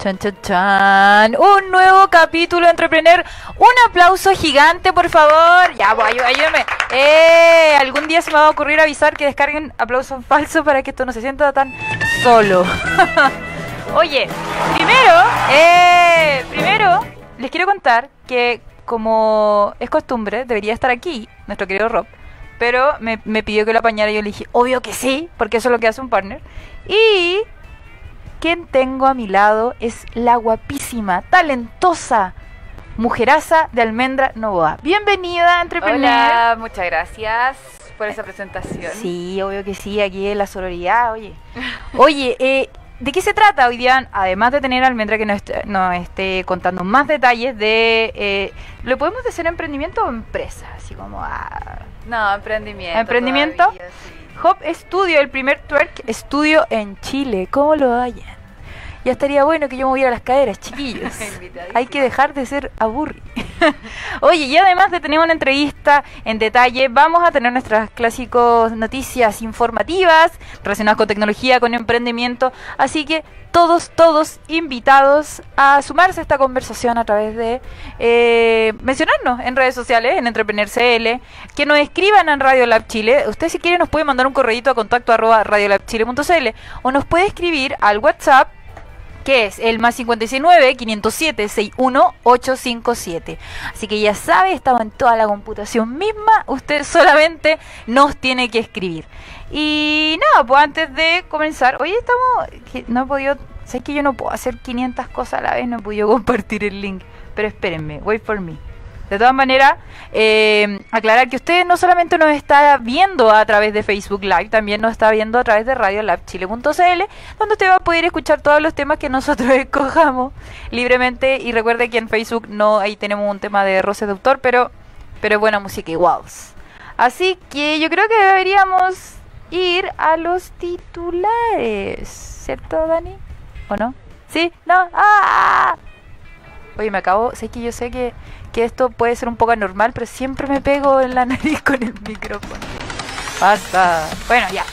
Chan, chan, chan. Un nuevo capítulo de Entrepreneur. Un aplauso gigante, por favor. Ya, voy, ayúdame. Eh, algún día se me va a ocurrir avisar que descarguen aplausos falsos para que esto no se sienta tan solo. Oye, primero, eh, primero les quiero contar que como es costumbre, debería estar aquí nuestro querido Rob. Pero me, me pidió que lo apañara y yo le dije, obvio que sí, porque eso es lo que hace un partner. Y quien tengo a mi lado es la guapísima, talentosa, mujeraza de Almendra Novoa. Bienvenida, Entrepreneur. Hola, muchas gracias por esa presentación. Sí, obvio que sí, aquí en la sororidad, oye. Oye, eh, ¿de qué se trata hoy día? Además de tener a Almendra que nos, est- nos esté contando más detalles de... Eh, ¿Lo podemos decir emprendimiento o empresa? Así como... ah, No, emprendimiento. ¿Emprendimiento? todavía, sí. Hop Studio, el primer twerk estudio en Chile. ¿Cómo lo hallan? Ya estaría bueno que yo moviera las caderas, chiquillos. Hay que dejar de ser aburri. Oye, y además de tener una entrevista en detalle, vamos a tener nuestras clásicos noticias informativas relacionadas con tecnología, con emprendimiento. Así que todos, todos invitados a sumarse a esta conversación a través de eh, mencionarnos en redes sociales, en Entrepreneur CL, que nos escriban en Radio Lab Chile. Usted si quiere nos puede mandar un correíto a contacto arroba radiolabchile.cl o nos puede escribir al WhatsApp que es el más 569 507 61857. Así que ya sabe, estamos en toda la computación misma, usted solamente nos tiene que escribir. Y nada, pues antes de comenzar, hoy estamos, no he podido, sé que yo no puedo hacer 500 cosas a la vez, no he podido compartir el link, pero espérenme, wait for me. De todas maneras, eh, aclarar que usted no solamente nos está viendo a través de Facebook Live, también nos está viendo a través de radiolabchile.cl, donde usted va a poder escuchar todos los temas que nosotros escojamos libremente. Y recuerde que en Facebook no, ahí tenemos un tema de roces de pero, pero buena música igual. Así que yo creo que deberíamos ir a los titulares, ¿cierto, Dani? ¿O no? ¿Sí? ¿No? ¡Ah! Oye, me acabo, sé que yo sé que, que esto puede ser un poco anormal, pero siempre me pego en la nariz con el micrófono. Basta. Bueno, ya.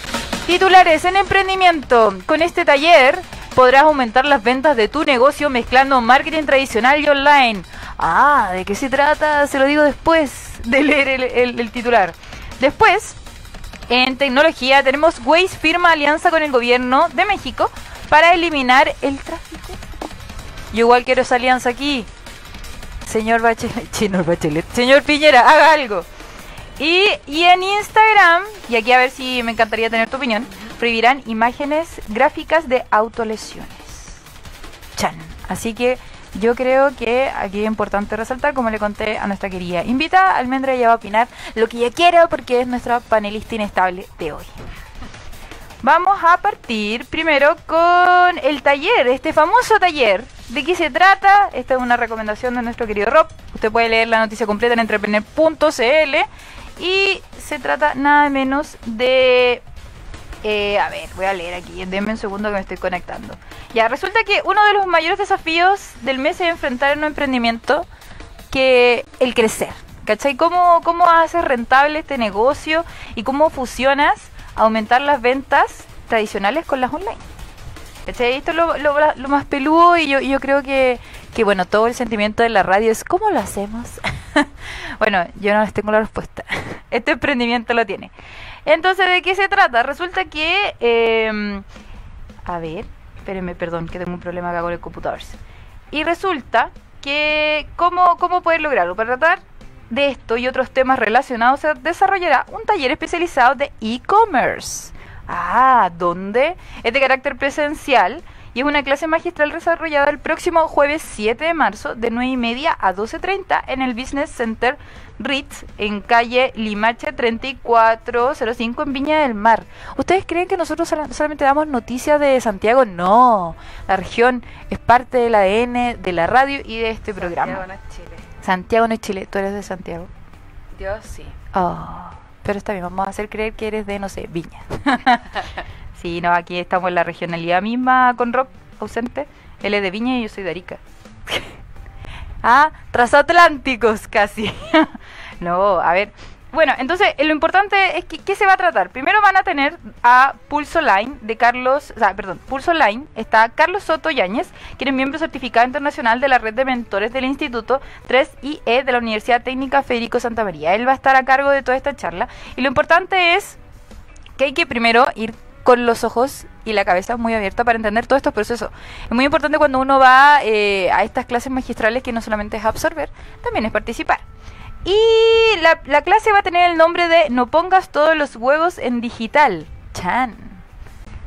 Titulares en emprendimiento. Con este taller podrás aumentar las ventas de tu negocio mezclando marketing tradicional y online. Ah, ¿de qué se trata? Se lo digo después de leer el, titular. Después, en tecnología tenemos Waze firma alianza con el gobierno de México para eliminar el tráfico. Yo igual quiero esa alianza aquí. Señor Bachelet, señor Bachelet, señor Piñera, haga algo. Y, y en Instagram, y aquí a ver si me encantaría tener tu opinión, prohibirán imágenes gráficas de autolesiones. Chan. Así que yo creo que aquí es importante resaltar, como le conté a nuestra querida invita, Almendra ya va a opinar lo que ella quiera porque es nuestra panelista inestable de hoy. Vamos a partir primero con el taller, este famoso taller. ¿De qué se trata? Esta es una recomendación de nuestro querido Rob. Usted puede leer la noticia completa en entrepreneur.cl. Y se trata nada menos de... eh, a ver, voy a leer aquí. Denme un segundo que me estoy conectando. Ya, resulta que uno de los mayores desafíos del mes es enfrentar un emprendimiento que el crecer. ¿Cachai? ¿Cómo, cómo haces rentable este negocio y cómo fusionas aumentar las ventas tradicionales con las online? ¿Cachai? Esto es lo, más peludo y yo, creo que, bueno, todo el sentimiento de la radio es ¿cómo lo hacemos? bueno, yo no les tengo la respuesta. Este emprendimiento lo tiene. Entonces, ¿de qué se trata? Resulta que... eh, a ver, espérenme, perdón, que tengo un problema acá con el computador. Y resulta que, ¿cómo, cómo poder lograrlo? Para tratar de esto y otros temas relacionados, se desarrollará un taller especializado de e-commerce. Ah, ¿dónde? Es de carácter presencial y es una clase magistral desarrollada el próximo jueves 7 de marzo de 9 y media a 12.30 en el Business Center Ritz en calle Limache 3405 en Viña del Mar. ¿Ustedes creen que nosotros sola- solamente damos noticias de Santiago? No, la región es parte del ADN de la radio y de este programa. Santiago no es Chile. Santiago no es Chile, tú eres de Santiago. Yo sí. Oh, pero está bien, vamos a hacer creer que eres de, no sé, Viña. sí, no, aquí estamos en la regionalidad misma con Rob ausente. Él es de Viña y yo soy de Arica. ah, transatlánticos casi. no, a ver, Bueno, entonces lo importante es que ¿qué se va a tratar? Primero van a tener a Pulso Line de Carlos, o sea, perdón, Pulso Line está Carlos Soto Yáñez, quien es miembro certificado internacional de la red de mentores del Instituto 3IE de la Universidad Técnica Federico Santa María. Él va a estar a cargo de toda esta charla y lo importante es que hay que primero ir con los ojos y la cabeza muy abierta para entender todos estos procesos. Es muy importante cuando uno va eh, a estas clases magistrales que no solamente es absorber, también es participar. Y la, la clase va a tener el nombre de No pongas todos los huevos en digital. Chan.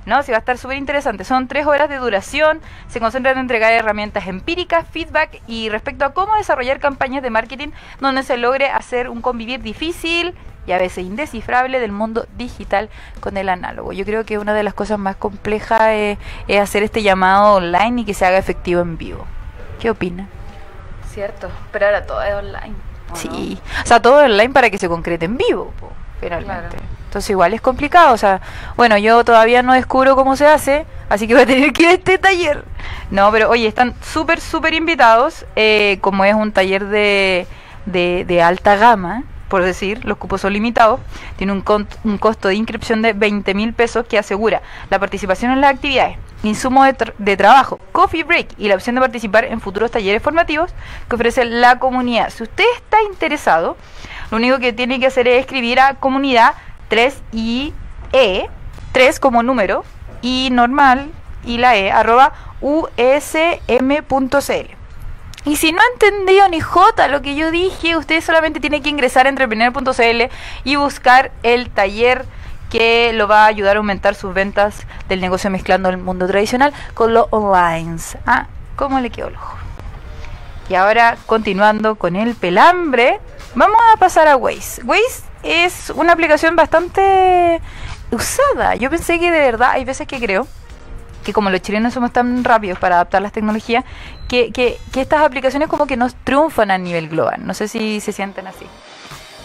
¿no? Sí, va a estar súper interesante. Son tres horas de duración, se concentran en entregar herramientas empíricas, feedback y respecto a cómo desarrollar campañas de marketing donde se logre hacer un convivir difícil y a veces indescifrable del mundo digital con el análogo. Yo creo que una de las cosas más complejas es, es hacer este llamado online y que se haga efectivo en vivo. ¿Qué opina? Cierto, pero ahora todo es online. ¿O Sí, o sea, todo online para que se concrete en vivo, po, finalmente. Claro. Entonces igual es complicado, o sea, bueno, yo todavía no descubro cómo se hace, así que voy a tener que ir a este taller. No, pero oye, están súper, súper invitados, eh, como es un taller de, de, de alta gama, por decir, los cupos son limitados, tiene un, un costo de inscripción de 20 mil pesos que asegura la participación en las actividades, insumo de, de trabajo, coffee break y la opción de participar en futuros talleres formativos que ofrece la comunidad. Si usted está interesado, lo único que tiene que hacer es escribir a comunidad 3IE, 3 como número, y normal, y la E, arroba usm.cl. Y si no ha entendido ni jota lo que yo dije, usted solamente tiene que ingresar a entrepreneur.cl y buscar el taller que lo va a ayudar a aumentar sus ventas del negocio mezclando el mundo tradicional con los online. Ah, ¿cómo le quedó el ojo? Y ahora, continuando con el pelambre, vamos a pasar a Waze. Waze es una aplicación bastante usada. Yo pensé que de verdad, hay veces que creo que como los chilenos somos tan rápidos para adaptar las tecnologías, que, que, que estas aplicaciones como que nos triunfan a nivel global. No sé si se sienten así.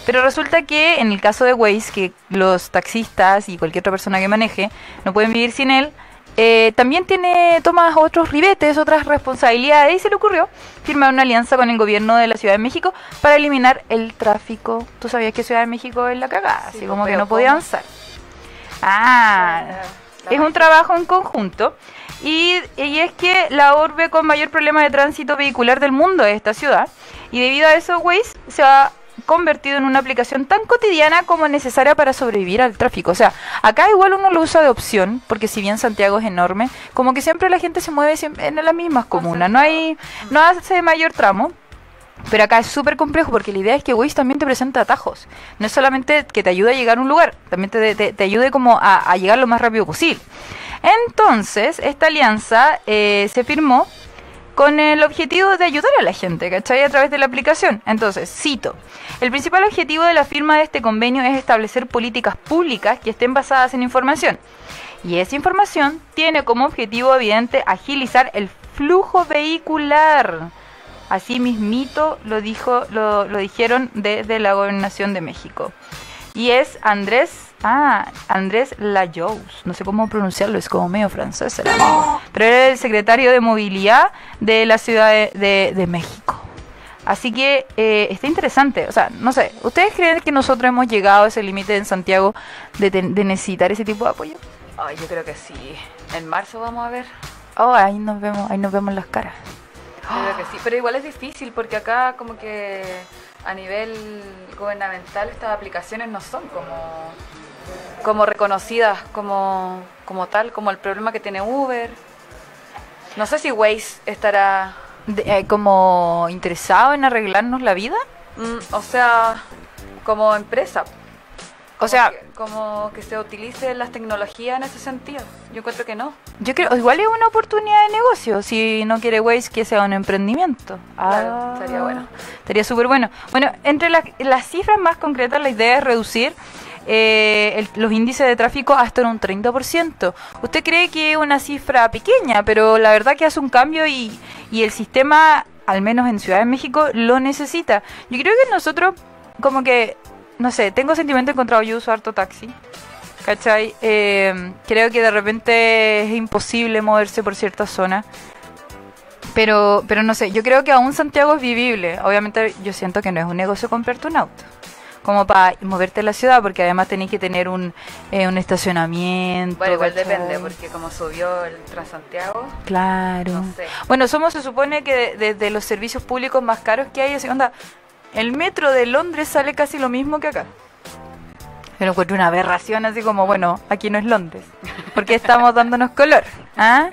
Pero resulta que en el caso de Waze, que los taxistas y cualquier otra persona que maneje no pueden vivir sin él, eh, también tiene toma otros ribetes, otras responsabilidades y se le ocurrió firmar una alianza con el gobierno de la Ciudad de México para eliminar el tráfico. ¿Tú sabías que Ciudad de México es la cagada? Sí, así como que no podía avanzar. Ah, La es un trabajo en conjunto y, y es que la urbe con mayor problema de tránsito vehicular del mundo es esta ciudad y debido a eso Waze se ha convertido en una aplicación tan cotidiana como necesaria para sobrevivir al tráfico. O sea, acá igual uno lo usa de opción, porque si bien Santiago es enorme, como que siempre la gente se mueve en las mismas comunas, no hay no hace mayor tramo. Pero acá es súper complejo porque la idea es que Waze también te presenta atajos. No es solamente que te ayude a llegar a un lugar, también te, te- te ayude como a, a llegar lo más rápido posible. Entonces, esta alianza eh, se firmó con el objetivo de ayudar a la gente, ¿cachai? A través de la aplicación. Entonces, cito, el principal objetivo de la firma de este convenio es establecer políticas públicas que estén basadas en información. Y esa información tiene como objetivo evidente agilizar el flujo vehicular. Así mismito lo dijo, lo, lo dijeron desde la gobernación de México. Y es Andrés, ah, Andrés Lajous, no sé cómo pronunciarlo, es como medio francés, el amigo. pero era el secretario de movilidad de la Ciudad de, de- de México. Así que eh, está interesante, o sea, no sé, ¿ustedes creen que nosotros hemos llegado a ese límite en Santiago de, de necesitar ese tipo de apoyo? Ay, yo creo que sí. En marzo vamos a ver. Oh, ahí nos vemos, ahí nos vemos las caras. Yo creo que sí. Pero igual es difícil porque acá como que a nivel gubernamental estas aplicaciones no son como, como reconocidas como, como tal, como el problema que tiene Uber. No sé si Waze estará... De- eh, como interesado en arreglarnos la vida. mm, o sea, como empresa. O sea, que- como que se utilice las tecnologías en ese sentido. Yo encuentro que no. Yo creo, igual es una oportunidad de negocio, si no quiere Waze que sea un emprendimiento. Claro, estaría bueno. Estaría súper bueno. Bueno, entre las, las cifras más concretas, la idea es reducir eh, el- los índices de tráfico hasta en un 30%. Usted cree que es una cifra pequeña, pero la verdad que hace un cambio y, y el sistema, al menos en Ciudad de México, lo necesita. Yo creo que nosotros, como que, no sé, tengo sentimiento encontrado, yo uso harto taxi. ¿Cachai? Eh, creo que de repente es imposible moverse por ciertas zonas. Pero, pero no sé, yo creo que aún Santiago es vivible. Obviamente yo siento que no es un negocio comprarte un auto. como para moverte en la ciudad, porque además tenéis que tener un, eh, un estacionamiento. Bueno, igual ¿cachai? depende, porque como subió el Transantiago, Claro. No sé. Bueno, somos, se supone que de, de los servicios públicos más caros que hay, así, onda, el metro de Londres sale casi lo mismo que acá. Pero encuentro una aberración así como, bueno, aquí no es Londres. ¿Por qué estamos dándonos color? ¿Ah?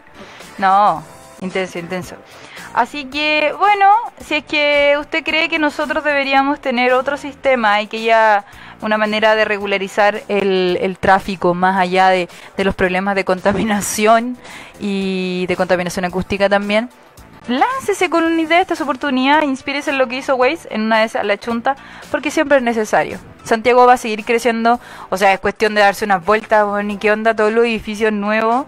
No, intenso, intenso. Así que, bueno, si es que usted cree que nosotros deberíamos tener otro sistema y que ya una manera de regularizar el, el tráfico más allá de, de los problemas de contaminación y de contaminación acústica también, láncese con una idea esta es oportunidad, inspírese en lo que hizo Waze, en una de esas la chunta, porque siempre es necesario. Santiago va a seguir creciendo, o sea, es cuestión de darse unas vueltas, bueno, y qué onda, todos los edificios nuevos.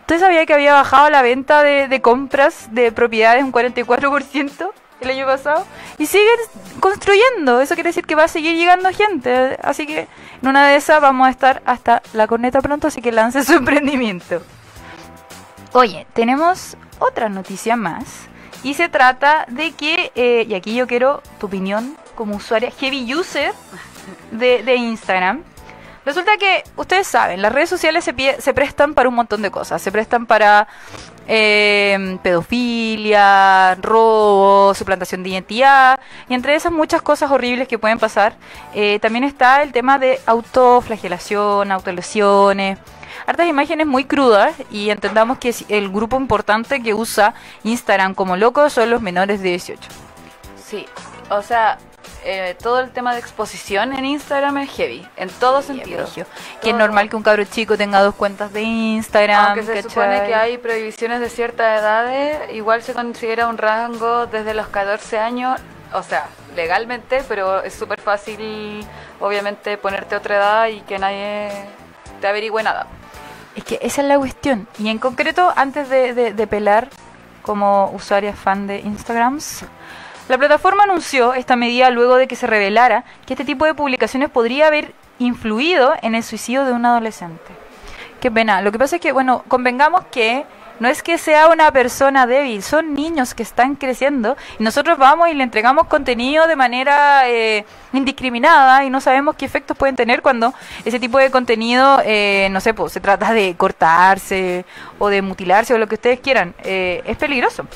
¿Usted sabía que había bajado la venta de, de compras de propiedades un 44% el año pasado? Y siguen construyendo, eso quiere decir que va a seguir llegando gente, así que en una de esas vamos a estar hasta la corneta pronto, así que lance su emprendimiento. Oye, tenemos otra noticia más. Y se trata de que, eh, y aquí yo quiero tu opinión como usuaria, heavy user de, de Instagram. Resulta que, ustedes saben, las redes sociales se, prestan para un montón de cosas. Se prestan para eh, pedofilia, robo, suplantación de identidad. Y entre esas muchas cosas horribles que pueden pasar, eh, también está el tema de autoflagelación, autolesiones hartas imágenes muy crudas y entendamos que el grupo importante que usa Instagram como loco son los menores de 18. sí. O sea, eh, todo el tema de exposición en Instagram es heavy, en todo sentido. Que es normal que un cabro chico tenga dos cuentas de Instagram. Aunque se ¿cachai? supone que hay prohibiciones de ciertas edades, igual se considera un rango desde los 14 años, o sea, legalmente, pero es súper fácil, obviamente, ponerte otra edad y que nadie te averigüe nada. Es que esa es la cuestión. Y en concreto, antes de, de- pelar como usuaria fan de Instagrams, la plataforma anunció esta medida luego de que se revelara que este tipo de publicaciones podría haber influido en el suicidio de un adolescente. Qué pena. Lo que pasa es que, bueno, convengamos que no es que sea una persona débil, son niños que están creciendo y nosotros vamos y le entregamos contenido de manera eh, indiscriminada y no sabemos qué efectos pueden tener cuando ese tipo de contenido, eh, no sé, pues, se trata de cortarse o de mutilarse o lo que ustedes quieran. Eh, es peligroso.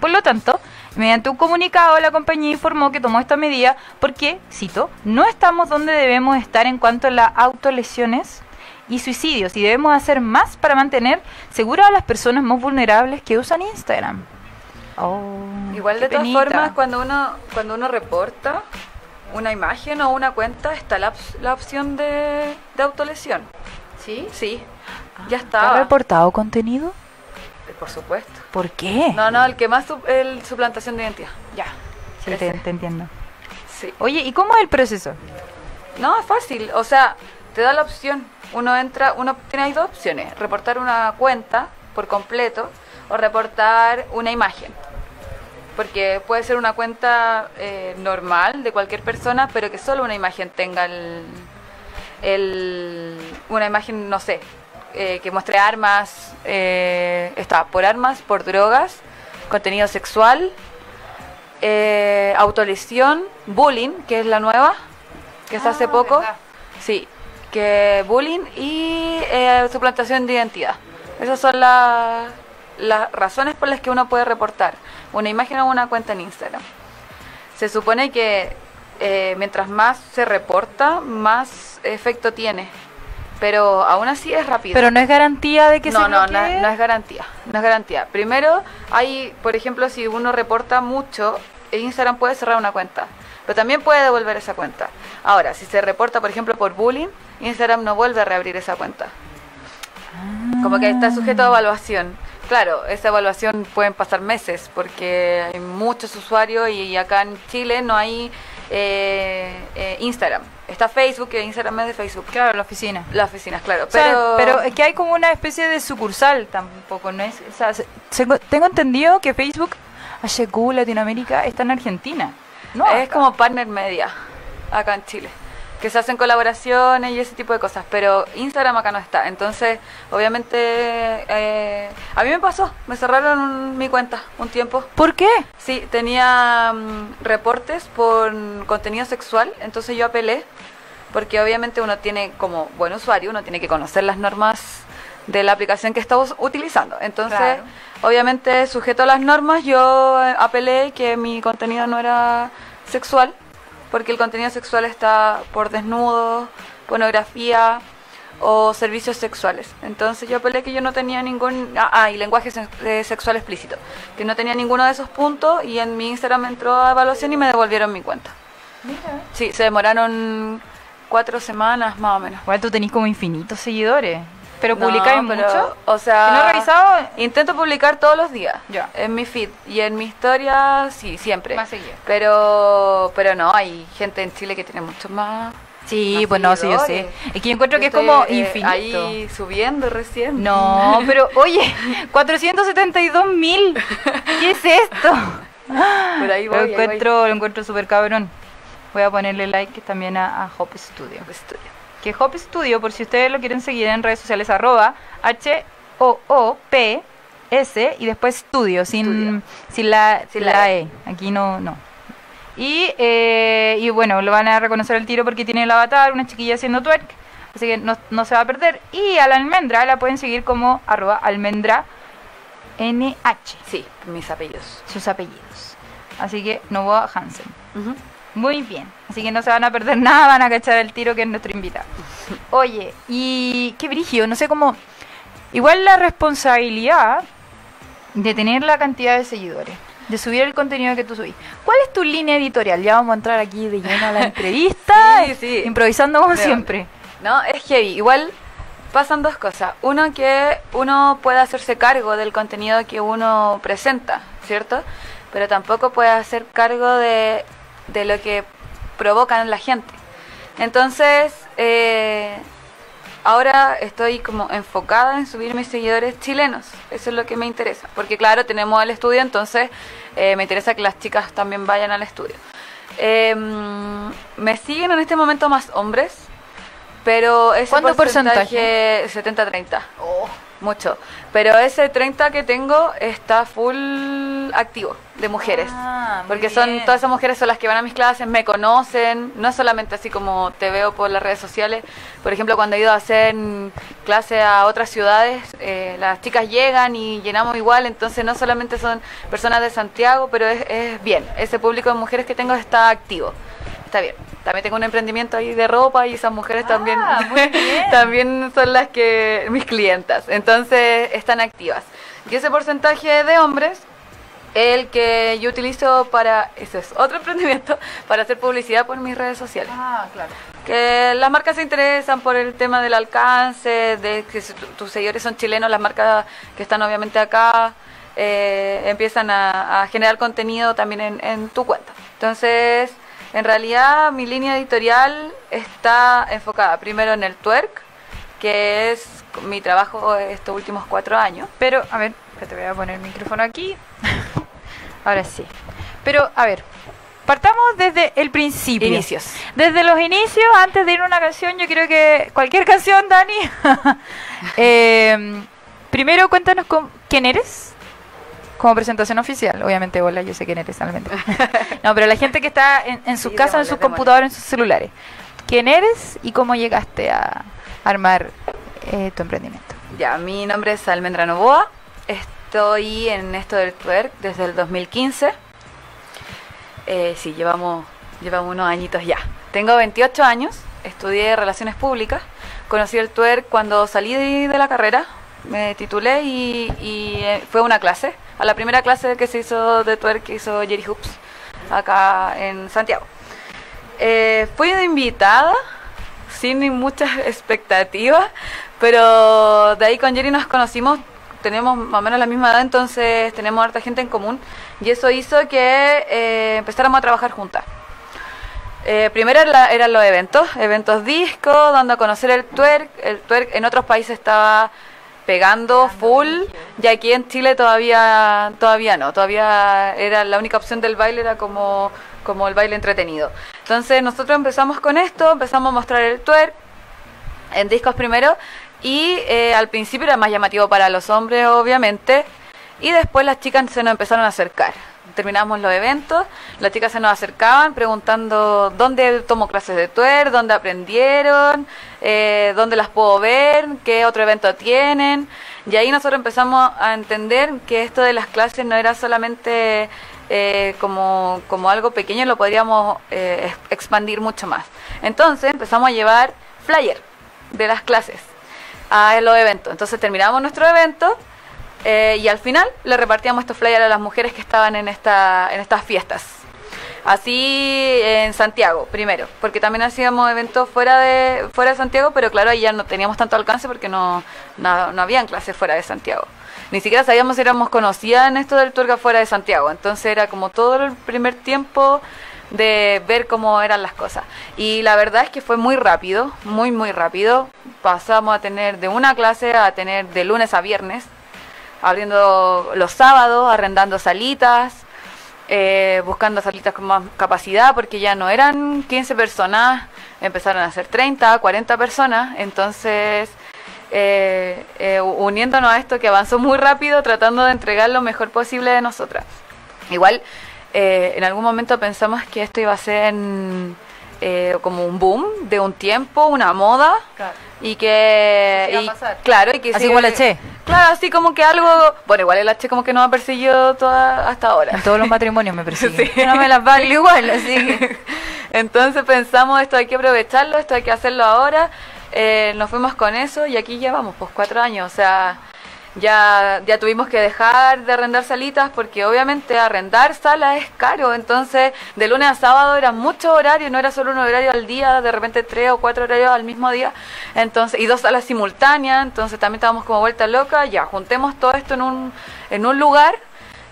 Por lo tanto, mediante un comunicado, la compañía informó que tomó esta medida porque, cito, no estamos donde debemos estar en cuanto a las autolesiones y suicidios y debemos hacer más para mantener seguras a las personas más vulnerables que usan Instagram. Oh, Igual de todas penita. formas, cuando uno, cuando uno reporta una imagen o una cuenta, está la, la opción de, de autolesión. ¿Sí? Sí, ya ¿Te ha está. reportado contenido? Por supuesto. ¿Por qué? No, no, el que más su- el suplantación de identidad. Ya. Sí, te entiendo. Sí. Oye, ¿y cómo es el proceso? No, es fácil. O sea, te da la opción. Uno entra, uno tiene dos opciones. Reportar una cuenta por completo o reportar una imagen. Porque puede ser una cuenta eh, normal de cualquier persona, pero que solo una imagen tenga el, el- una imagen, no sé, eh, que muestre armas, eh, está, por armas, por drogas, contenido sexual, eh, autolesión, bullying, que es la nueva, que está hace Ah, poco. verdad. Sí, que bullying y eh, suplantación de identidad. Esas son la- las razones por las que uno puede reportar una imagen o una cuenta en Instagram. Se supone que eh, mientras más se reporta, más efecto tiene. Pero aún así es rápido. Pero no es garantía de que no, se no, no, no es garantía. No es garantía. Primero, hay, por ejemplo, si uno reporta mucho, Instagram puede cerrar una cuenta, pero también puede devolver esa cuenta. Ahora, si se reporta, por ejemplo, por bullying, Instagram no vuelve a reabrir esa cuenta. Como que está sujeto a evaluación. Claro, esa evaluación pueden pasar meses porque hay muchos usuarios y acá en Chile no hay eh, eh, Instagram. Está Facebook, que Instagram es de Facebook. Claro, la oficina. Las oficinas, claro. O sea, Pero, pero es que hay como una especie de sucursal tampoco, ¿no es? O sea, tengo entendido que Facebook, HQ Latinoamérica, está en Argentina. No, es acá. como partner media acá en Chile. que se hacen colaboraciones y ese tipo de cosas, pero Instagram acá no está. Entonces, obviamente, eh, a mí me pasó, me cerraron mi cuenta un tiempo. ¿Por qué? Sí, tenía mm, reportes por contenido sexual, entonces yo apelé, porque obviamente uno tiene, como buen usuario, uno tiene que conocer las normas de la aplicación que estamos utilizando. Entonces, Claro. Obviamente, sujeto a las normas, yo eh, apelé que mi contenido no era sexual, porque el contenido sexual está por desnudo, pornografía o servicios sexuales. Entonces yo apelé que yo no tenía ningún... Ah, ah, y lenguaje se- eh, sexual explícito. Que no tenía ninguno de esos puntos y en mi Instagram entró a evaluación y me devolvieron mi cuenta. Sí, se demoraron cuatro semanas más o menos. Igual tú tenés como infinitos seguidores. ¿Pero No, publicáis pero, mucho? O sea, ¿No he revisado? Intento publicar todos los días. Ya. En mi feed y en mi historia, sí, siempre. Más seguido. Pero, pero no, hay gente en Chile que tiene mucho más. Sí, más pues no, sí, yo sé. Es que yo encuentro que es como eh, infinito. Ahí subiendo recién. No, pero oye, 472 mil. ¿Qué es esto? Por ahí voy, lo ahí encuentro, lo encuentro súper cabrón. Voy a ponerle like también a, a Hope Studio. Que Hope Studio, por si ustedes lo quieren seguir en redes sociales, arroba H-O-O-P-S y después Studio, sin, Studio. sin la, Sin la la E. Aquí no, no. Y, eh, y bueno, lo van a reconocer el tiro porque tiene el avatar, una chiquilla haciendo twerk. Así que no, no se va a perder. Y a la almendra la pueden seguir como arroba almendra NH, Sí, mis apellidos. sus apellidos. Así que Novoa Hansen. Ujú. Muy bien. Así que no se van a perder nada, van a cachar el tiro que es nuestro invitado. Oye, y qué brígido, no sé cómo. Igual la responsabilidad de tener la cantidad de seguidores, de subir el contenido que tú subís. ¿Cuál es tu línea editorial? Ya vamos a entrar aquí de lleno a la entrevista, Sí, sí. improvisando como siempre. No, es heavy. Igual pasan dos cosas. Uno, que uno puede hacerse cargo del contenido que uno presenta, ¿cierto? Pero tampoco puede hacer cargo de, de lo que provocan la gente. Entonces, eh, ahora estoy como enfocada en subir mis seguidores chilenos. Eso es lo que me interesa. Porque claro, tenemos el estudio, entonces eh, me interesa que las chicas también vayan al estudio. Eh, me siguen en este momento más hombres, pero ese ¿Cuánto porcentaje 70-30. Mucho. Pero ese 30 que tengo está full activo de mujeres. Ah, porque son bien. todas esas mujeres son las que van a mis clases, me conocen, no es solamente así como te veo por las redes sociales. Por ejemplo, cuando he ido a hacer clase a otras ciudades, eh, las chicas llegan y llenamos igual, entonces no solamente son personas de Santiago, pero es, es bien. Ese público de mujeres que tengo está activo. Está bien. También tengo un emprendimiento ahí de ropa y esas mujeres también, Ah, bien. también son las que mis clientas. Entonces están activas. Y ese porcentaje de hombres el que yo utilizo para, ese es otro emprendimiento, para hacer publicidad por mis redes sociales. Ah, claro. Que las marcas se interesan por el tema del alcance, de que si tu- tus seguidores son chilenos, las marcas que están obviamente acá eh, empiezan a, a generar contenido también en, en tu cuenta. Entonces, en realidad mi línea editorial está enfocada primero en el twerk, que es mi trabajo estos últimos cuatro años. Pero, a ver, te voy a poner el micrófono aquí. Ahora sí. Pero, a ver, partamos desde el principio. Inicios. Desde los inicios, antes de ir a una canción, yo creo que cualquier canción, Dani. Eh, primero, cuéntanos con- quién eres. Como presentación oficial, obviamente, hola, yo sé quién eres, Almendra. No, pero la gente que está en, en sus Sí, casas, en sus computadores, en sus celulares. ¿Quién eres y cómo llegaste a armar eh, tu emprendimiento? Ya, mi nombre es Almendra Novoa. Estoy en esto del twerk desde el 2015. Eh, sí, llevamos, llevamos unos añitos ya. Tengo 28 años, estudié Relaciones Públicas. Conocí el twerk cuando salí de, de la carrera. Me titulé y, y, eh, fue una clase. A la primera clase que se hizo de twerk que hizo Jerry Hoops acá en Santiago. Eh, fui invitada, sin ni muchas expectativas, pero de ahí con Jerry nos conocimos, tenemos más o menos la misma edad, entonces tenemos harta gente en común, y eso hizo que eh, empezáramos a trabajar juntas. Eh, primero era- eran los eventos, eventos disco, dando a conocer el twerk. El twerk en otros países estaba pegando full y aquí en Chile todavía todavía no, todavía era la única opción del baile era como como el baile entretenido. Entonces nosotros empezamos con esto, empezamos a mostrar el twerk en discos primero y eh, al principio era más llamativo para los hombres, obviamente, y después las chicas se nos empezaron a acercar. Terminamos los eventos, las chicas se nos acercaban preguntando dónde tomo clases de twerk, dónde aprendieron, eh, dónde las puedo ver, qué otro evento tienen. Y ahí nosotros empezamos a entender que esto de las clases no era solamente eh, como, como algo pequeño, lo podríamos eh, expandir mucho más. Entonces empezamos a llevar flyer de las clases a los eventos. Entonces terminamos nuestro evento eh, y al final le repartíamos estos flyers a las mujeres que estaban en, esta, en estas fiestas. Así en Santiago, primero, porque también hacíamos eventos fuera de, fuera de Santiago, pero claro, ahí ya no teníamos tanto alcance porque no, no, no habían clases fuera de Santiago. Ni siquiera sabíamos si éramos conocidas en esto del Turga fuera de Santiago. Entonces era como todo el primer tiempo de ver cómo eran las cosas. Y la verdad es que fue muy rápido, muy, muy rápido. Pasamos a tener de una clase a tener de lunes a viernes, abriendo los sábados, arrendando salitas, eh, buscando salitas con más capacidad, porque ya no eran 15 personas, empezaron a ser 30, 40 personas. Entonces, eh, eh, uniéndonos a esto que avanzó muy rápido, tratando de entregar lo mejor posible de nosotras. Igual, en algún momento pensamos que esto iba a ser como un boom de un tiempo, una moda. Y que. claro, y que Así igual H. Claro, así como que algo. Bueno, igual el H como que nos ha perseguido toda, hasta ahora. En todos los matrimonios me persigue. No me las valgo igual, así Entonces pensamos, esto hay que aprovecharlo, esto hay que hacerlo ahora. Eh, nos fuimos con eso y aquí llevamos pues cuatro años. O sea, ya, ya tuvimos que dejar de arrendar salitas porque obviamente arrendar salas es caro. Entonces, de lunes a sábado eran muchos horarios, no era solo un horario al día, de repente tres o cuatro horarios al mismo día. Entonces, y dos salas simultáneas, entonces también estábamos como vuelta loca, ya juntemos todo esto en un, en un lugar.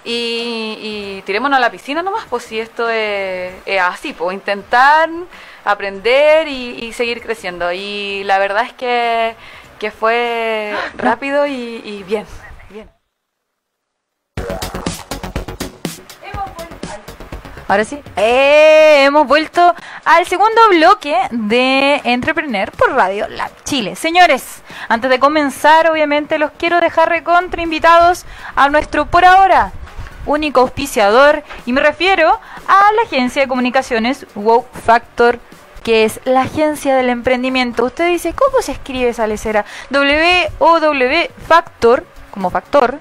Y, y tirémonos a la piscina nomás, pues si esto es, así, pues intentar aprender y, y seguir creciendo. Y la verdad es que que fue rápido y, bien. bien. Ahora sí, eh, hemos vuelto al segundo bloque de Entrepreneur por Radio Lab Chile. Señores, antes de comenzar, obviamente los quiero dejar recontra invitados a nuestro por ahora único auspiciador y me refiero a la agencia de comunicaciones Wow Factor que es la agencia del emprendimiento. Usted dice, ¿cómo se escribe esa lecera? W-O-W Factor, como factor,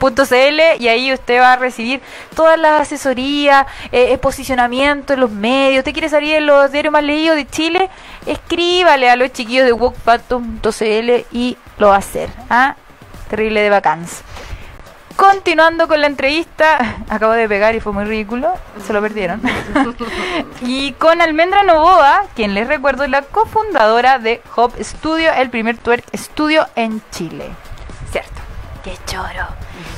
.cl y ahí usted va a recibir todas las asesorías, eh, posicionamiento en los medios. ¿Usted quiere salir en los diarios más leídos de Chile? Escríbale a los chiquillos de walkfactor.cl y lo va a hacer. ¿ah? Terrible de vacances. Continuando con la entrevista, acabo de pegar y fue muy ridículo, se lo perdieron. y con Almendra Novoa, quien les recuerdo es la cofundadora de Hop Studio, el primer twerk estudio en Chile. Cierto. Qué choro.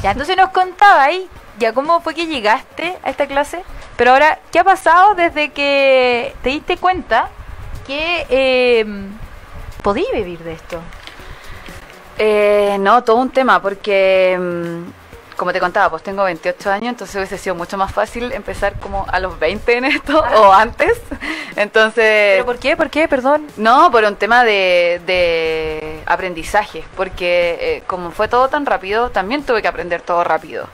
Ya entonces nos contaba ahí, ya cómo fue que llegaste a esta clase, pero ahora, ¿qué ha pasado desde que te diste cuenta que eh, podí vivir de esto? Eh, no, todo un tema, porque mm, como te contaba, pues tengo 28 años, entonces hubiese sido mucho más fácil empezar como a los 20 en esto ah. o antes. Entonces... ¿Pero por qué? ¿Por qué? Perdón. No, por un tema de, aprendizaje, porque eh, como fue todo tan rápido, también tuve que aprender todo rápido.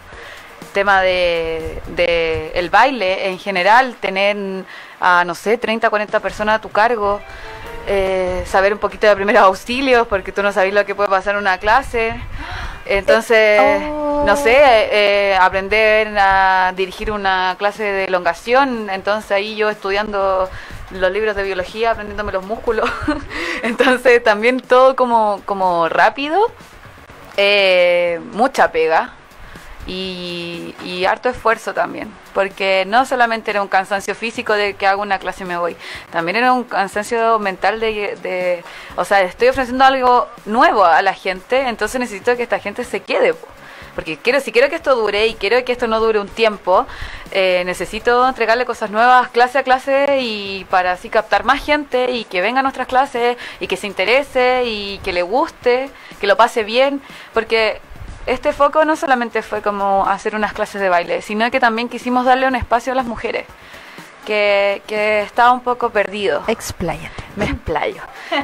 Tema de, de el baile en general, tener a, no sé, 30, 40 personas a tu cargo. Eh, saber un poquito de primeros auxilios porque tú no sabes lo que puede pasar en una clase. Entonces, no sé, eh, aprender a dirigir una clase de elongación, entonces ahí yo estudiando los libros de biología, aprendiéndome los músculos, entonces también todo como, como rápido, eh, mucha pega, y, harto esfuerzo también, porque no solamente era un cansancio físico de que hago una clase y me voy, también era un cansancio mental de, o sea, estoy ofreciendo algo nuevo a la gente, entonces necesito que esta gente se quede. Porque quiero, si quiero que esto dure y quiero que esto no dure un tiempo, eh, necesito entregarle cosas nuevas clase a clase y para así captar más gente y que venga a nuestras clases y que se interese y que le guste, que lo pase bien, porque este foco no solamente fue como hacer unas clases de baile, sino que también quisimos darle un espacio a las mujeres que, que estaba un poco perdido. Expláyate. Me explayo.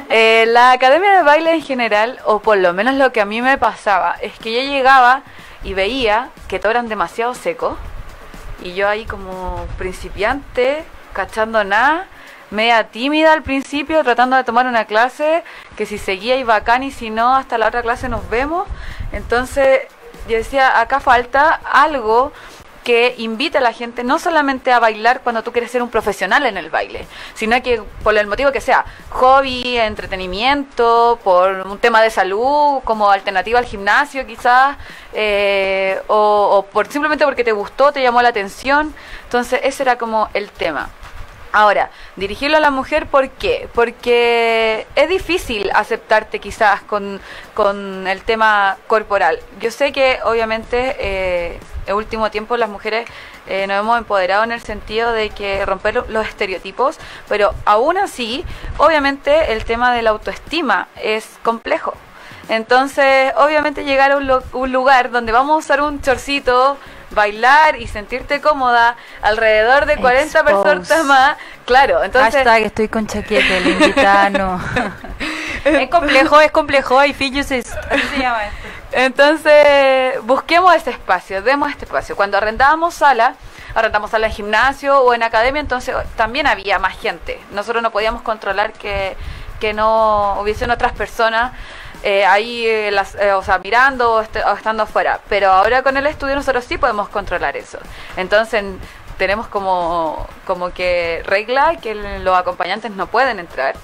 Eh, la academia de baile en general, o por lo menos lo que a mí me pasaba, es que yo llegaba y veía que todos eran demasiado secos. Y yo ahí como principiante, cachando nada, media tímida al principio, tratando de tomar una clase, que si seguía y bacán y si no, hasta la otra clase nos vemos. Entonces yo decía, acá falta algo que invite a la gente no solamente a bailar cuando tú quieres ser un profesional en el baile, sino que por el motivo que sea, hobby, entretenimiento, por un tema de salud, como alternativa al gimnasio quizás, eh, o, o por simplemente porque te gustó, te llamó la atención. Entonces ese era como el tema. Ahora, dirigirlo a la mujer, ¿por qué? Porque es difícil aceptarte quizás con, con el tema corporal. Yo sé que obviamente eh, en último tiempo las mujeres eh, nos hemos empoderado en el sentido de que romper los estereotipos, pero aún así, obviamente el tema de la autoestima es complejo. Entonces, obviamente llegar a un, un lugar donde vamos a usar un chorcito, bailar y sentirte cómoda alrededor de 40 Expose. personas más, claro, entonces... Hashtag estoy con chaqueta, el invitado. es complejo, es complejo. I feel you say- Así se llama esto. Entonces, busquemos ese espacio, demos este espacio. Cuando arrendábamos sala, arrendamos sala en gimnasio o en academia, entonces también había más gente. Nosotros no podíamos controlar que, que no hubiesen otras personas eh, ahí, eh, las, eh, o sea, mirando o, est- o estando afuera. Pero ahora con el estudio nosotros sí podemos controlar eso. Entonces, tenemos como, como que regla que los acompañantes no pueden entrar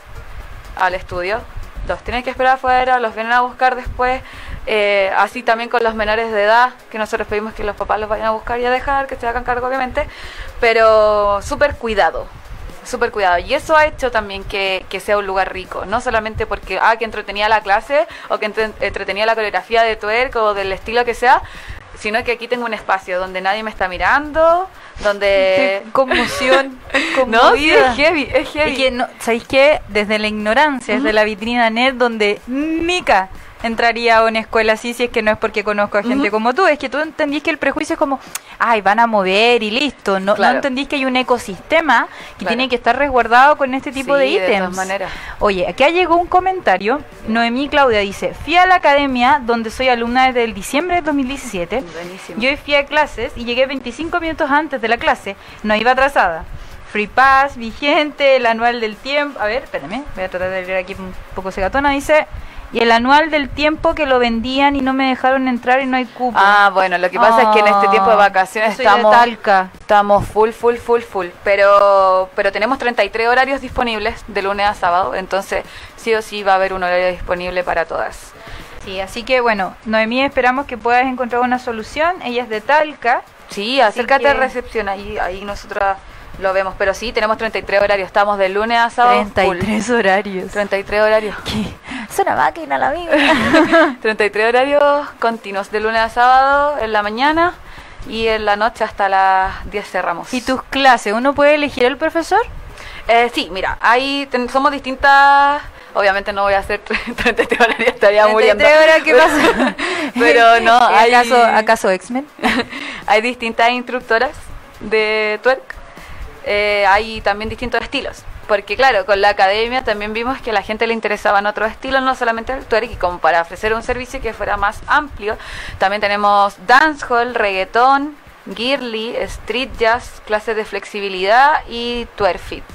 al estudio. Los tienen que esperar afuera, los vienen a buscar después. eh, así también con los menores de edad, que nosotros pedimos que los papás los vayan a buscar y a dejar, que se hagan cargo obviamente. Pero súper cuidado, súper cuidado. Y eso ha hecho también que, que sea un lugar rico. No solamente porque, ah, que entretenía la clase o que entre- entretenía la coreografía de twerk o del estilo que sea, sino que aquí tengo un espacio donde nadie me está mirando, donde... Conmoción. No, sí, es heavy, es heavy. Y que, no, ¿sabéis qué? Desde la ignorancia, desde la vitrina net, donde Nica entraría a una escuela así si es que no es porque conozco a gente como tú, es que tú entendís que el prejuicio es como, ay, van a mover y listo, no, Claro. no entendís que hay un ecosistema que Claro. tiene que estar resguardado con este tipo de Sí, de ítems. todas maneras. Oye, acá llegó un comentario, Noemí Claudia dice, fui a la academia donde soy alumna desde el diciembre de 2017, Buenísimo. yo hoy fui a clases y llegué 25 minutos antes de la clase, no iba atrasada. Free Pass, vigente, el anual del tiempo. A ver, espérame, voy a tratar de leer aquí un poco segatona. Dice, y el anual del tiempo que lo vendían y no me dejaron entrar y no hay cupo. Ah, bueno, lo que pasa es que en este tiempo de Ah, vacaciones soy de estamos, Talca. estamos full, full, full, full. Pero, pero tenemos 33 horarios disponibles de lunes a sábado, entonces sí o sí va a haber un horario disponible para todas. Sí, así que bueno, Noemí, esperamos que puedas encontrar una solución. Ella es de Talca. Sí, acércate a que- recepción, ahí, ahí nosotros lo vemos. Pero sí, tenemos 33 horarios, estamos de lunes a sábado. full. 33 horarios. 33 horarios. ¿Qué? Una máquina la vida. 33 horarios continuos, de lunes a sábado, en la mañana y en la noche hasta las 10 cerramos. ¿Y tus clases? ¿Uno puede elegir el profesor? Eh, sí, mira, ahí ten- somos distintas. Obviamente no voy a hacer 33 horarios, estaría muriendo. 33 horas, ¿qué pasa? Pero no, hay, ¿Acaso, ¿Acaso X-Men? hay distintas instructoras de twerk. Eh, hay también distintos estilos. Porque claro, con la academia también vimos que a la gente le interesaban otros estilos, no solamente el twerk, y como para ofrecer un servicio que fuera más amplio, también tenemos dancehall, reggaetón, girly, street jazz, clases de flexibilidad y twerk fit.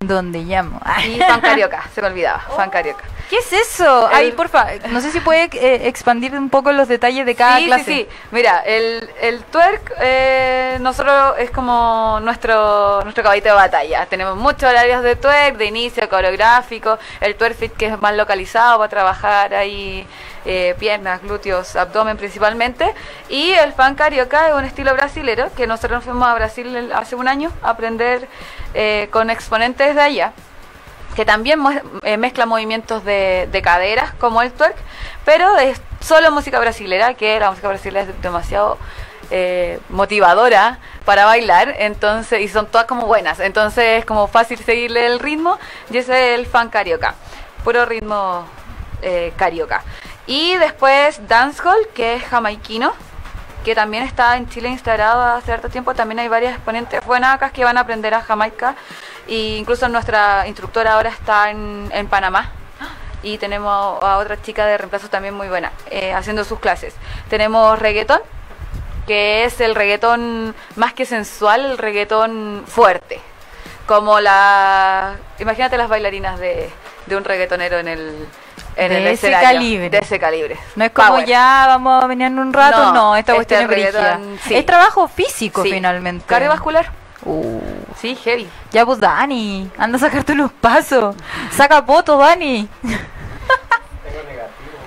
¿Dónde llamo? Y fan carioca, se me olvidaba, fan carioca. ¿Qué es eso? El- Ay, porfa, no sé si puede eh, expandir un poco los detalles de cada sí, clase. Sí, sí, Mira, el, el twerk, eh, nosotros es como nuestro, nuestro caballito de batalla. Tenemos muchos horarios de twerk, de inicio, coreográfico. El twerk fit que es más localizado para trabajar ahí eh, piernas, glúteos, abdomen principalmente. Y el fan carioca es un estilo brasilero que nosotros nos fuimos a Brasil hace un año a aprender eh, con exponentes de allá que también eh, mezcla movimientos de, de caderas como el twerk, pero es solo música brasilera, que la música brasilera es demasiado eh, motivadora para bailar, entonces y son todas como buenas, entonces es como fácil seguirle el ritmo y ese es el fan carioca, puro ritmo eh, carioca. Y después dancehall, que es jamaiquino, que también está en Chile instalado hace cierto tiempo. También hay varias exponentes buenas acá que van a aprender a Jamaica. E incluso nuestra instructora ahora está en, en Panamá. Y tenemos a otra chica de reemplazo también muy buena, eh, haciendo sus clases. Tenemos reggaetón, que es el reggaetón más que sensual, el reggaetón fuerte. Como la... Imagínate las bailarinas de, de un reggaetonero en el, en De el ese escenario. calibre. De ese calibre. No es como Power. ya vamos a venir en un rato, no, No, esta este cuestión es. Es trabajo físico Sí. finalmente. Cardiovascular. Uh, Sí, heavy. ya pues Dani, anda a sacarte los pasos. Saca fotos, Dani.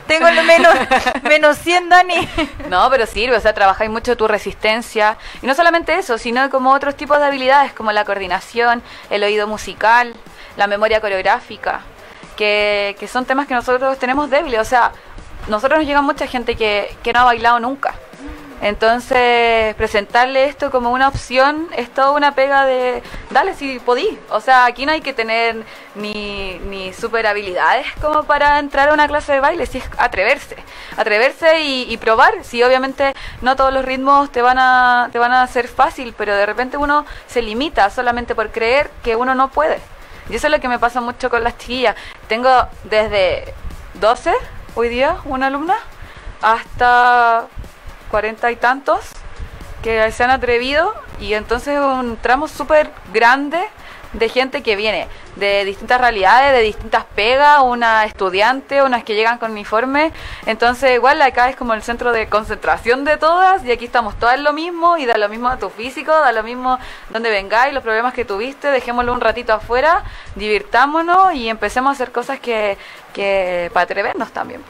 Tengo lo menos, menos 100, Dani. No, pero sirve, o sea, trabajáis mucho tu resistencia. Y no solamente eso, sino como otros tipos de habilidades, como la coordinación, el oído musical, la memoria coreográfica, que, que son temas que nosotros tenemos débiles. O sea, nosotros nos llega mucha gente que, que no ha bailado nunca. Entonces, presentarle esto como una opción es toda una pega de, dale si podí. O sea, aquí no hay que tener ni, ni super habilidades como para entrar a una clase de baile, si es atreverse. Atreverse y, probar. Si obviamente no todos los ritmos te van, a, te van a ser fácil, pero de repente uno se limita solamente por creer que uno no puede. Y eso es lo que me pasa mucho con las chiquillas. Tengo desde 12, hoy día, una alumna, hasta cuarenta y tantos que se han atrevido y entonces un tramo súper grande de gente que viene de distintas realidades, de distintas pegas, una estudiante, unas que llegan con uniforme, entonces igual acá es como el centro de concentración de todas y aquí estamos todas lo mismo y da lo mismo a tu físico, da lo mismo donde vengáis, los problemas que tuviste, dejémoslo un ratito afuera, divirtámonos y empecemos a hacer cosas que, que para atrevernos también.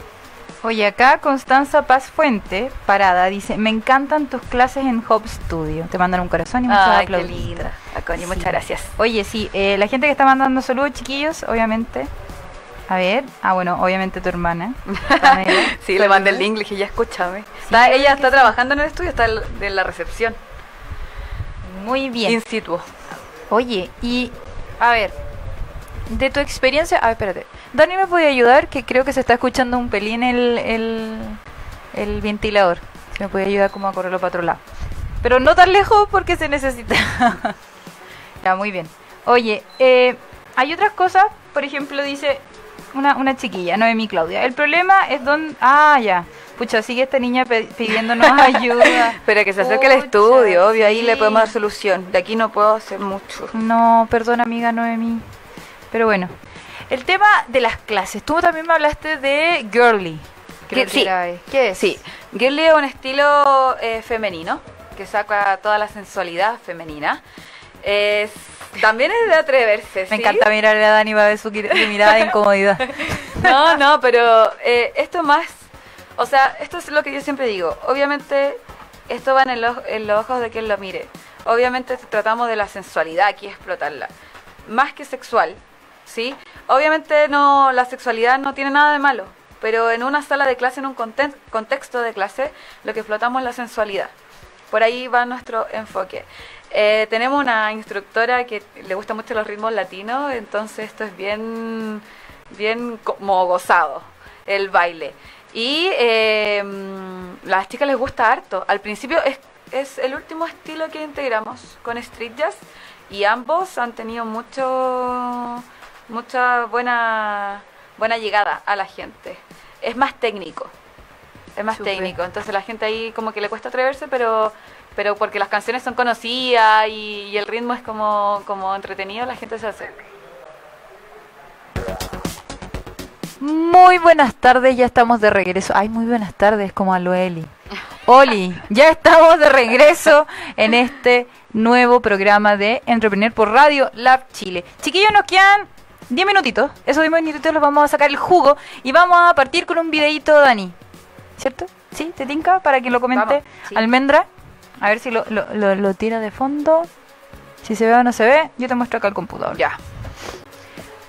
Oye, acá Constanza Paz Fuente, parada, dice, me encantan tus clases en Hop Studio. Te mandan un corazón y muchas coño, Sí. muchas gracias. Oye, sí, eh, la gente que está mandando saludos, chiquillos, obviamente. A ver, ah, bueno, obviamente tu hermana. Sí, le mandé el link, le dije, ya escúchame. Está- claro ella está sí. trabajando en el estudio, está en la recepción. Muy bien. In situ. Oye, y a ver, de tu experiencia, a ver, espérate. Dani me puede ayudar, que creo que se está escuchando un pelín el, el, el ventilador. Si me puede ayudar como a correrlo para otro lado. Pero no tan lejos porque se necesita. ya, muy bien. Oye, eh, hay otras cosas, por ejemplo, dice una, una chiquilla, Noemi Claudia. El problema es donde... Ah, ya. Pucha, sigue esta niña pidiéndonos ayuda. Pero que se acerque al estudio, obvio, ahí le podemos dar solución. De aquí no puedo hacer mucho. No, perdón amiga Noemi. Pero bueno, el tema de las clases. Tú también me hablaste de girly. creo Que- que sí. era. ¿Qué es? Sí, Girly es un estilo eh, femenino que saca toda la sensualidad femenina. Es, también es de atreverse. Me encanta mirarle a Dani para ver su, mirada de incomodidad. No, no, pero eh, esto más, o sea, esto es lo que yo siempre digo. Obviamente, esto va en, el ojo- en los ojos de quien lo mire. Obviamente tratamos de la sensualidad aquí, explotarla. Más que sexual, ¿sí? Obviamente no, la sexualidad no tiene nada de malo, pero en una sala de clase, en un contexto de clase, lo que explotamos es la sensualidad. Por ahí va nuestro enfoque. Eh, tenemos una instructora que le gusta mucho los ritmos latinos, entonces esto es bien, bien como gozado, el baile. Y eh, las chicas les gusta harto. Al principio es, es el último estilo que integramos con Street Jazz y ambos han tenido mucho, mucha buena, buena llegada a la gente. Es más técnico es más técnico. Entonces la gente ahí como que le cuesta atreverse, pero pero porque las canciones son conocidas y, y el ritmo es como, como entretenido, la gente se acerca. Muy buenas tardes, ya estamos de regreso. Ay, muy buenas tardes, como a lo Eli. Oli, ya estamos de regreso en este nuevo programa de Entrepreneur por Radio Lab Chile. Chiquillos, nos quedan 10 minutitos. Esos 10 minutitos los vamos a sacar el jugo y vamos a partir con un videito, Dani. ¿Cierto? ¿Sí? ¿Te tinca? Para que lo comente. Sí. Almendra. A ver si lo, lo, lo- lo tira de fondo. Si se ve o no se ve, yo te muestro acá el computador. Ya.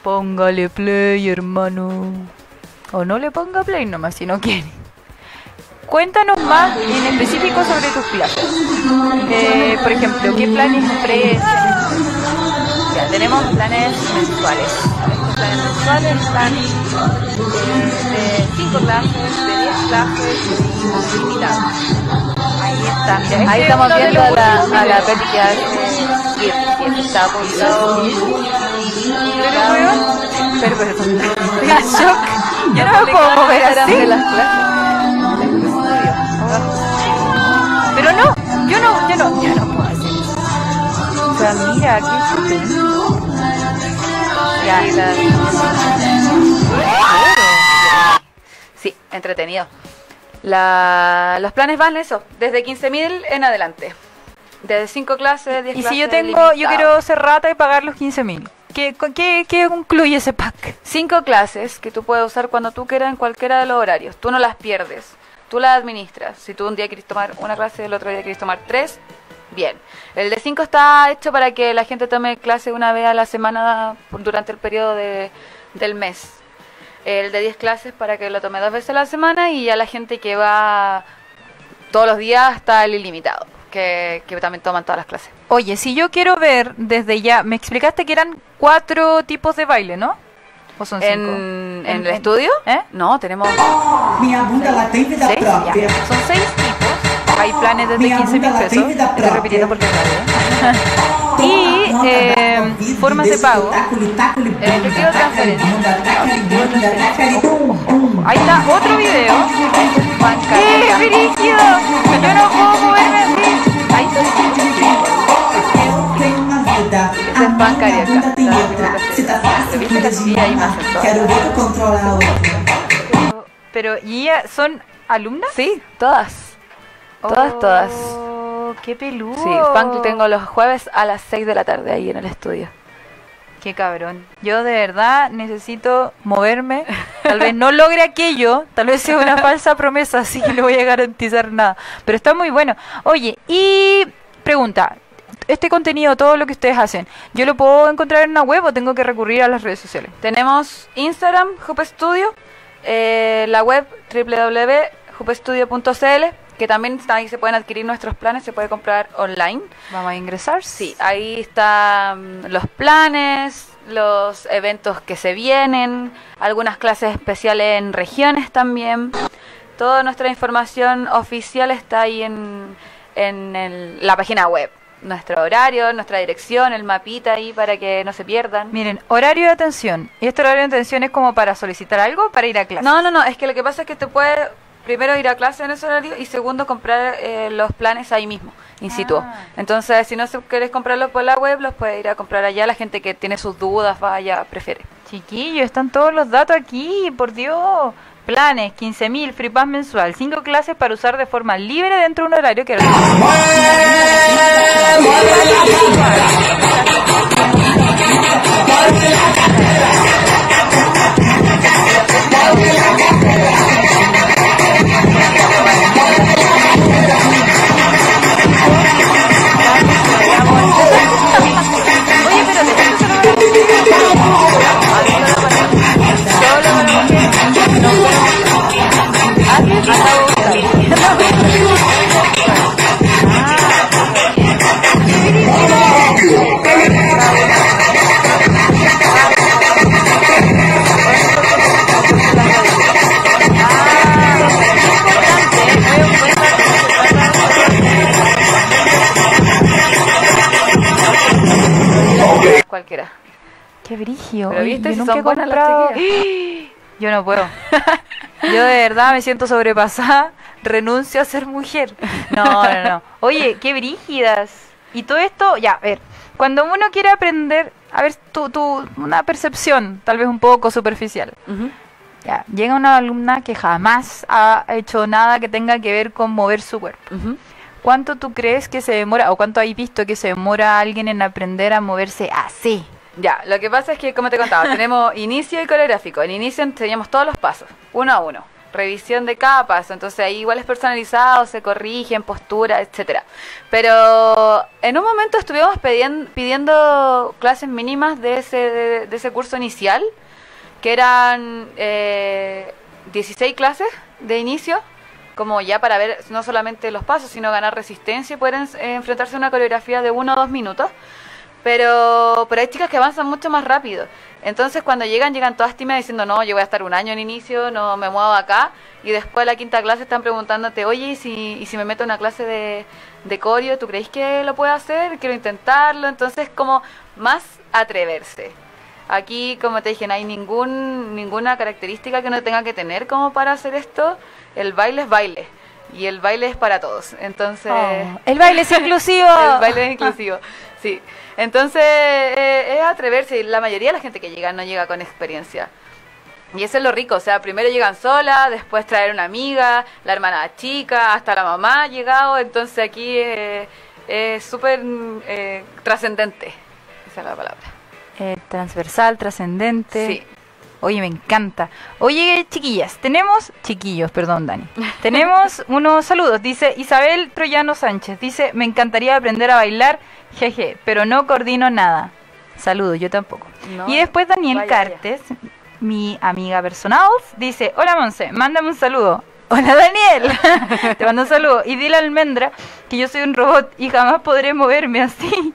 Póngale play, hermano. O no le ponga play nomás si no quiere. Cuéntanos más en específico sobre tus clases. Eh, por ejemplo, ¿qué planes ofreces? Tenemos planes mensuales. Estos planes mensuales están de 5 clases, de 10 clases y ilimitados. Ahí está. Mira, Ahí es estamos viendo a la, a la. Betty que hace está publicado. Pero, pero, shock. Yo no me puedo mover así. de las clases. Pero no, yo no, yo no, yo no puedo hacer eso. O sea, mira, qué estupendo. Ya. Y la- Sí, entretenido. La, los planes van eso, desde 15.000 en adelante. Desde 5 clases, 10 Y clases. si yo tengo, yo quiero ser rata y pagar los 15 mil. ¿Qué, qué, ¿Qué incluye ese pack? Cinco clases que tú puedes usar cuando tú quieras en cualquiera de los horarios. Tú no las pierdes. Tú las administras. Si tú un día quieres tomar una clase y el otro día quieres tomar tres, bien. El de cinco está hecho para que la gente tome clase una vez a la semana durante el periodo de- del mes. El de 10 clases para que lo tome dos veces a la semana y ya la gente que va todos los días está el ilimitado, que, que también toman todas las clases. Oye, si yo quiero ver desde ya, me explicaste que eran cuatro tipos de baile, ¿no? ¿O son cinco? ¿En, en el estudio? ¿Eh? No, tenemos própria. Son seis. Hay planes desde Minha 15 mil pesos. Estoy repitiendo porque es radio. Toma Y eh, formas de pago. bunda, Efectivo transferencia. Ahí está otro video. ¡Qué brígido! Yo no puedo moverme así. Ahí está. Eu tenho uma vida, Esse é a pan minha carioca, bunda tem tá? outra. Se tá fácil, Viste cuida que de sí, hay mim. más. Pero, ¿y son alumnas? Sí, todas. Todas, todas. Oh, ¡Qué peludo! Sí, funk tengo los jueves a las 6 de la tarde ahí en el estudio. Qué cabrón. Yo de verdad necesito moverme. Tal vez no logre aquello, tal vez sea una falsa promesa, así que no voy a garantizar nada. Pero está muy bueno. Oye, y pregunta, este contenido, todo lo que ustedes hacen, ¿yo lo puedo encontrar en una web o tengo que recurrir a las redes sociales? Tenemos Instagram, Hoop Studio, eh, la web www.hoopestudio.cl, que también ahí se pueden adquirir nuestros planes, se puede comprar online. Vamos a ingresar. Sí, ahí están los planes, los eventos que se vienen, algunas clases especiales en regiones también. Toda nuestra información oficial está ahí en, en el- la página web. Nuestro horario, nuestra dirección, el mapita ahí para que no se pierdan. Miren, horario de atención. ¿Y este horario de atención es como para solicitar algo para ir a clase? No, no, no, es que lo que pasa es que te puedes primero ir a clase en ese horario y segundo comprar eh, los planes ahí mismo, in situ. Ah. Entonces, si no se- quieres comprarlos por la web, los puedes ir a comprar allá. La gente que tiene sus dudas, vaya, prefiere. Chiquillos, están todos los datos aquí, por Dios. Planes, 15.000, free pass mensual, 5 clases para usar de forma libre dentro de un horario que... Cualquiera. Qué brigio. Pero oye, viste, yo si nunca son he las comprado- Yo no puedo. Yo de verdad me siento sobrepasada. Renuncio a ser mujer. No, no, no. Oye, qué brígidas. Y todo esto, ya, a ver. Cuando uno quiere aprender, a ver, tu, tu, una percepción, tal vez un poco superficial. Ya, llega una alumna que jamás ha hecho nada que tenga que ver con mover su cuerpo. ¿Cuánto tú crees que se demora, o cuánto hay visto que se demora alguien en aprender a moverse así? Ya, lo que pasa es que, como te contaba, tenemos inicio y coreográfico. En inicio enseñamos todos los pasos, uno a uno. Revisión de cada paso, entonces ahí igual es personalizado, se corrigen, postura, etcétera. Pero en un momento estuvimos pidiendo clases mínimas de ese, de, de ese curso inicial, que eran eh, 16 clases de inicio, como ya para ver no solamente los pasos, sino ganar resistencia y poder en- eh, enfrentarse a una coreografía de uno o dos minutos. Pero, pero hay chicas que avanzan mucho más rápido. Entonces cuando llegan, llegan todas tímidas diciendo, no, yo voy a estar un año en inicio, no me muevo acá. Y después de la quinta clase están preguntándote, oye, ¿y si, y si me meto en una clase de, de coreo, ¿tú creéis que lo puedo hacer? Quiero intentarlo. Entonces como más atreverse. Aquí, como te dije, no hay ningún, ninguna característica que uno tenga que tener como para hacer esto. El baile es baile. Y el baile es para todos. Entonces... Oh, el baile es inclusivo. el baile es inclusivo, sí. Entonces, eh, es atreverse. La mayoría de la gente que llega no llega con experiencia. Y eso es lo rico, o sea, primero llegan sola, después traer una amiga, la hermana chica, hasta la mamá ha llegado, entonces aquí eh, es súper eh, trascendente, esa es la palabra. Eh, transversal, trascendente. Sí. Oye, me encanta. Oye, chiquillas, tenemos, chiquillos, perdón, Dani. Tenemos unos saludos. Dice Isabel Troyano Sánchez. Dice, me encantaría aprender a bailar, jeje, pero no coordino nada. Saludos, yo tampoco. No, y después Daniel vaya, vaya. Cartes, mi amiga personal, dice, hola Monse, mándame un saludo. Hola Daniel, te mando un saludo. Y dile a Almendra que yo soy un robot y jamás podré moverme así.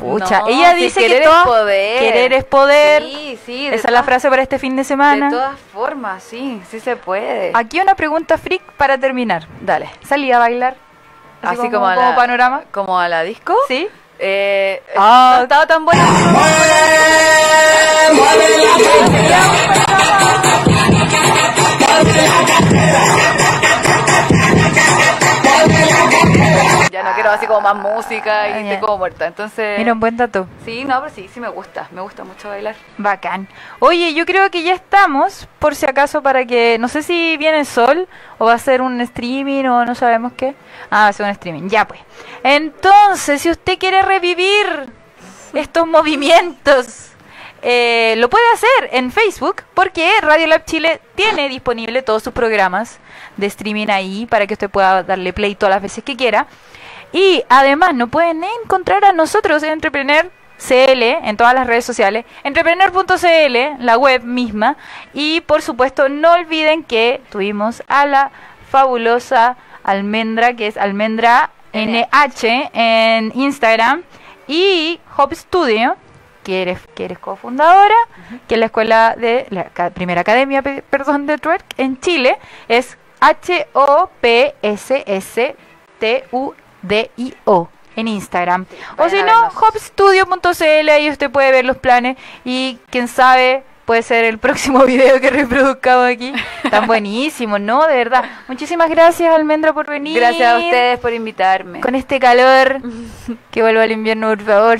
Pucha, No, ella dice querer que es todo poder. querer es poder. Sí, sí. de Esa es la frase para este fin de De semana. todas formas, sí, sí se puede. Aquí una pregunta freak para terminar. Dale. ¿Salí a bailar? Así, como, a como la, panorama. Como a la disco. ¿Sí? Eh, Ah. no estaba tan buena. Ya no así como más música y Ah, como muerta. Entonces, Mira, un buen dato. sí, no, pero sí, sí me gusta. Me gusta mucho bailar. Bacán. Oye, yo creo que ya estamos, por si acaso, para que, no sé si viene sol o va a ser un streaming o no sabemos qué. Ah, va a ser un streaming, ya pues. Entonces, si usted quiere revivir estos movimientos, eh, lo puede hacer en Facebook, porque Radio Lab Chile tiene disponible todos sus programas de streaming ahí para que usted pueda darle play todas las veces que quiera. Y además nos pueden encontrar a nosotros en Entrepreneur CL en todas las redes sociales, entrepreneur.cl, la web misma. Y por supuesto, no olviden que tuvimos a la fabulosa Almendra, que es Almendra NH en Instagram, y Hop Studio, que eres, que eres cofundadora, que es la escuela de la primera academia, pe- perdón, de twerk en Chile, es H-O-P-S-S-T-U-D-I-O en Instagram. O si no, hopstudio.cl, ahí usted puede ver los planes y quién sabe, puede ser el próximo video que reproduzcamos aquí. Tan buenísimo, ¿no? De verdad. Muchísimas gracias, Almendra, por venir. Gracias a ustedes por invitarme. Con este calor, que vuelva el invierno, por favor.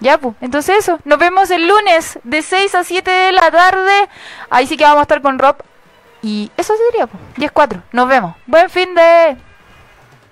Ya, pues. Entonces eso, nos vemos el lunes de 6 a 7 de la tarde. Ahí sí que vamos a estar con Rob. Y eso sería, pues. 10-4. Nos vemos. Buen fin de...